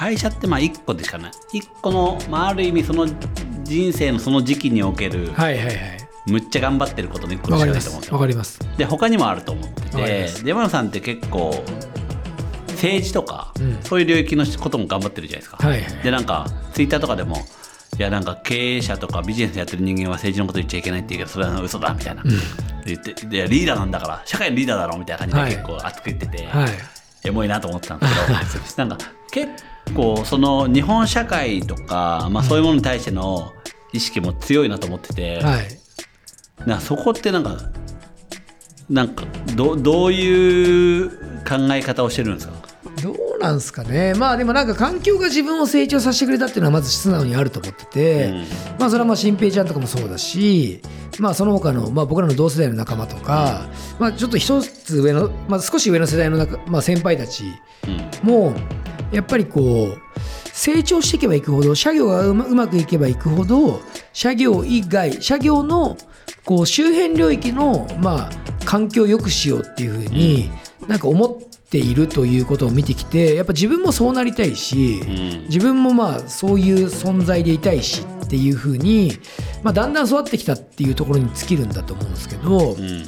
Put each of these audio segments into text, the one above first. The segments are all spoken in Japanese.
会社ってまあ1個でしかない。1個の、まあ、ある意味その人生のその時期におけるはいはいはい。むっちゃ頑張ってることの1個わしかないと思うんですよ。わかります。で他にもあると思ってて山野さんって結構政治とか、うん。そういう領域のことも頑張ってるじゃないですか、はいはい。でなんかツイッターとかでもいやなんか経営者とかビジネスやってる人間は政治のこと言っちゃいけないって言うけどそれは嘘だみたいな、言っていやリーダーなんだから社会のリーダーだろみたいな感じで結構熱く言ってて、はい。エモいなと思ってたんですけど なんか結構その日本社会とか、まあ、そういうものに対しての意識も強いなと思ってて、はい。なそこってなんかなんかどどういう考え方をしてるんですか？どうなんですかね。まあでもなんか環境が自分を成長させてくれたっていうのはまず素直にあると思ってて、うん。まあそれはまあ新平ちゃんとかもそうだしまあその他のまあ僕らの同世代の仲間とか、まあちょっと一つ上のまあ少し上の世代の中まあ先輩たちうん。もやっぱりこう成長していけばいくほど社業がうまうまくいけばいくほど社業以外社業のこう周辺領域のまあ環境を良くしようっていうふうになんか思っているということを見てきてやっぱ自分もそうなりたいしうん。自分もまあそういう存在でいたいしっていうふうに、まあ、だんだん育ってきたっていうところに尽きるんだと思うんですけど、うん。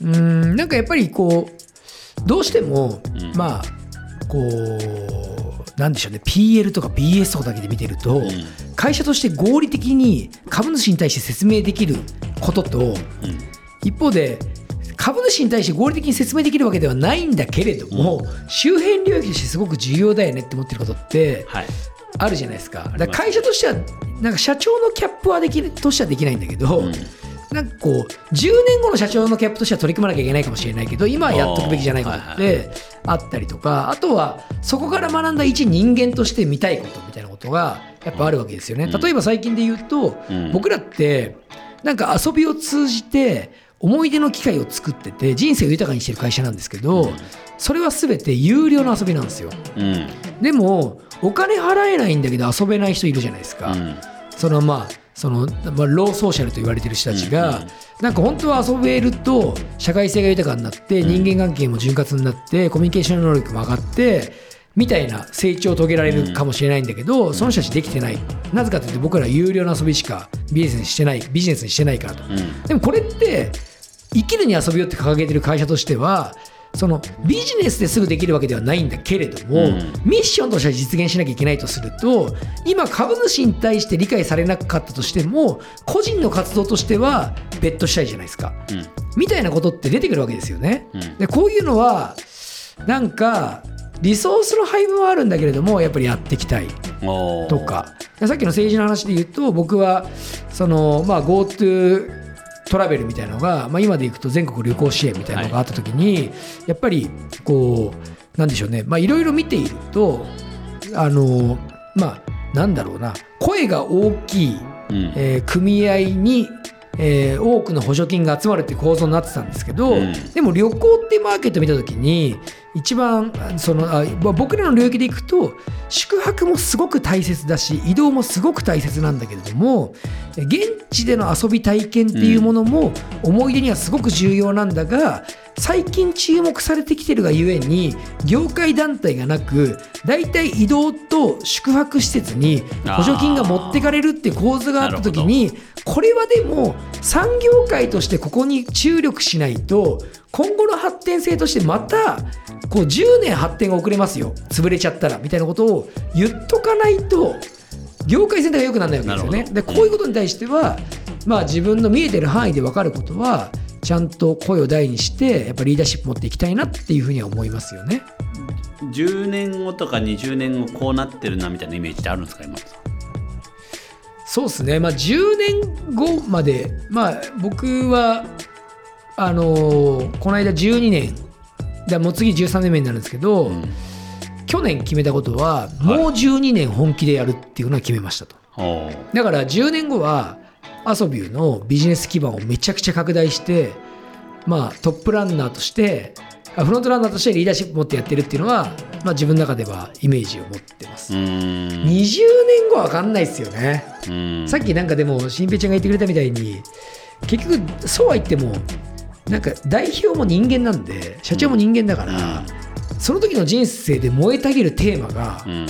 うーんなんかやっぱりこうどうしても、うん。まあこうなんでしょうね。PL とか BS とかだけで見てると、ん。会社として合理的に株主に対して説明できることとうん。一方で株主に対して合理的に説明できるわけではないんだけれども、周辺領域としてすごく重要だよねって思ってることってはい。あるじゃないですか。だから会社としてはなんか社長のキャップはできるとしてはできないんだけど、うん。なんかこう10年後の社長のキャップとしては取り組まなきゃいけないかもしれないけど今はやっとくべきじゃないことってあったりとかあとはそこから学んだ一人間として見たいことみたいなことがやっぱあるわけですよね。例えば最近で言うと、うん僕らってなんか遊びを通じて思い出の機会を作ってて人生を豊かにしてる会社なんですけどそれは全て有料の遊びなんですよ。うんでもお金払えないんだけど遊べない人いるじゃないですか。うんそのまあその、まあ、ローソーシャルと言われてる人たちうんが、なんか本当は遊べると社会性が豊かになって人間関係も潤滑になってコミュニケーション能力も上がってみたいな成長を遂げられるかもしれないんだけど、その人たちできてない。なぜかというと僕ら有料の遊びしかビジネスにしてないビジネスにしてないからと。うん。でもこれって生きるに遊びよって掲げてる会社としてはそのビジネスですぐできるわけではないんだけれども、うん。ミッションとしては実現しなきゃいけないとすると今株主に対して理解されなかったとしても個人の活動としては別途したいじゃないですか。うん。みたいなことって出てくるわけですよね。うん。でこういうのはなんかリソースの配分はあるんだけれどもやっぱりやっていきたいとか。さっきの政治の話で言うと僕はその、まあ、GoTo トラベルみたいなのが、まあ、今でいくと全国旅行支援みたいなのがあった時に、やっぱりこうなんでしょうね。まあいろいろ見ているとあのまあなんだろうな。声が大きい、うん。えー組合に、えー多くの補助金が集まるっていう構造になってたんですけど、うん。でも旅行ってマーケット見た時に一番そのあまあ僕らの領域でいくと宿泊もすごく大切だし移動もすごく大切なんだけれども現地での遊び体験っていうものも思い出にはすごく重要なんだが最近注目されてきてるがゆえに業界団体がなく大体移動と宿泊施設に補助金が持ってかれるって構図があった時にこれはでも産業界としてここに注力しないと今後の発展性としてまたこう10年発展が遅れますよ。潰れちゃったらみたいなことを言っとかないと業界全体が良くならないわけですよね。でこういうことに対しては、まあ、自分の見えてる範囲で分かることはちゃんと声を大にしてやっぱリーダーシップ持っていきたいなっていうふうには思いますよね。10年後とか20年後こうなってるなみたいなイメージってあるんですか今田さんそうですね、まあ、10年後まで、まあ、僕はあのーこの間12年でもう次13年目になるんですけど、うん去年決めたことはもう12年本気でやるっていうのは決めましたと。おーだから10年後はアソビューのビジネス基盤をめちゃくちゃ拡大して、まあ、トップランナーとしてあフロントランナーとしてリーダーシップ持ってやってるっていうのは、まあ、自分の中ではイメージを持ってます。うーん20年後は分かんないですよね。うん。さっきなんかでも新平ちゃんが言ってくれたみたいに結局そうは言ってもなんか代表も人間なんで社長も人間だから、その時の人生で燃えたぎるテーマがうん。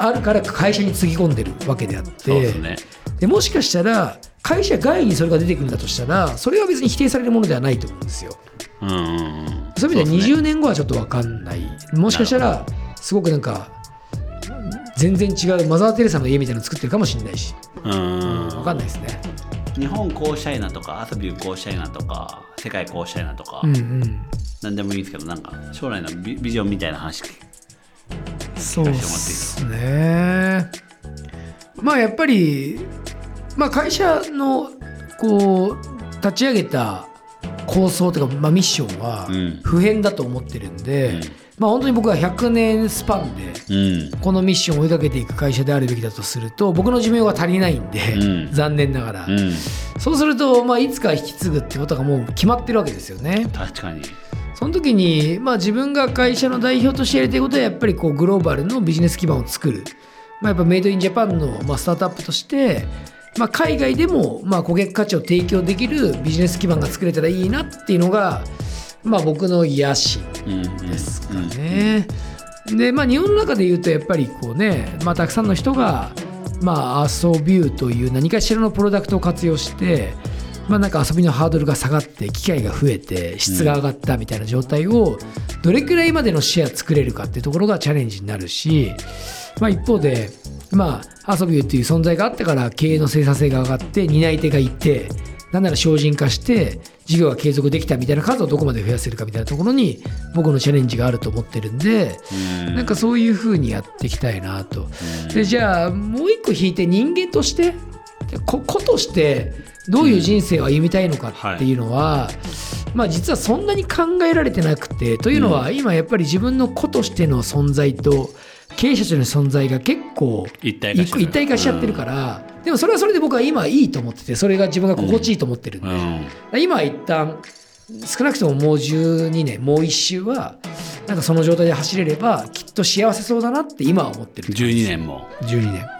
あるから会社につぎ込んでるわけであっそうでてすね。でもしかしたら会社外にそれが出てくるんだとしたらそれは別に否定されるものではないと思うんですよ。うんそういう意味ではそうですね20年後はちょっと分かんない。もしかしたらすごくなんか全然違うマザー・テレサの家みたいなの作ってるかもしれないし。うん。分かんないですね。日本こうしたいなとか遊びこうしたいなとか世界こうしたいなとか、うん。うん何でもいいんですけどなんか将来のビビジョンみたいな話そうですね。まあやっぱり、まあ、会社のこう立ち上げた構想というか、まあ、ミッションはうん。普遍だと思ってるんで、うん。まあ本当に僕は100年スパンでうん。このミッションを追いかけていく会社であるべきだとすると僕の寿命が足りないんで、うん。残念ながら、うん。そうすると、まあ、いつか引き継ぐってことがもう決まってるわけですよね。確かに。その時に、まあ、自分が会社の代表としてやりたいことはやっぱりこうグローバルのビジネス基盤を作る、まあ、やっぱメイドインジャパンの、まあ、スタートアップとして、まあ、海外でも、まあ、顧客価値を提供できるビジネス基盤が作れたらいいなっていうのが、まあ、僕の野心ですかね。でまあ日本の中で言うとやっぱりこうね、まあ、たくさんの人が、まあ、遊びューという何かしらのプロダクトを活用して、まあ、なんか遊びのハードルが下がって機会が増えて質が上がったみたいな状態をどれくらいまでのシェア作れるかっていうところがチャレンジになるし、まあ、一方で、まあ、遊びューという存在があったから経営の生産性が上がって担い手がいてなんなら精進化して事業が継続できたみたいな数をどこまで増やせるかみたいなところに僕のチャレンジがあると思ってるんで、うん。なんかそういうふうにやっていきたいなと。でじゃあもう一個引いて人間としてこ個としてどういう人生を歩みたいのかっていうのは、まあ実はそんなに考えられてなくてというのは今やっぱり自分の個としての存在と経営者と存在が結構一体化しちゃってるから、でもそれはそれで僕は今いいと思っててそれが自分が心地いいと思ってるんで、うん。今は一旦少なくとももう12年もう一周はなんかその状態で走れればきっと幸せそうだなって今は思ってる12年も。12年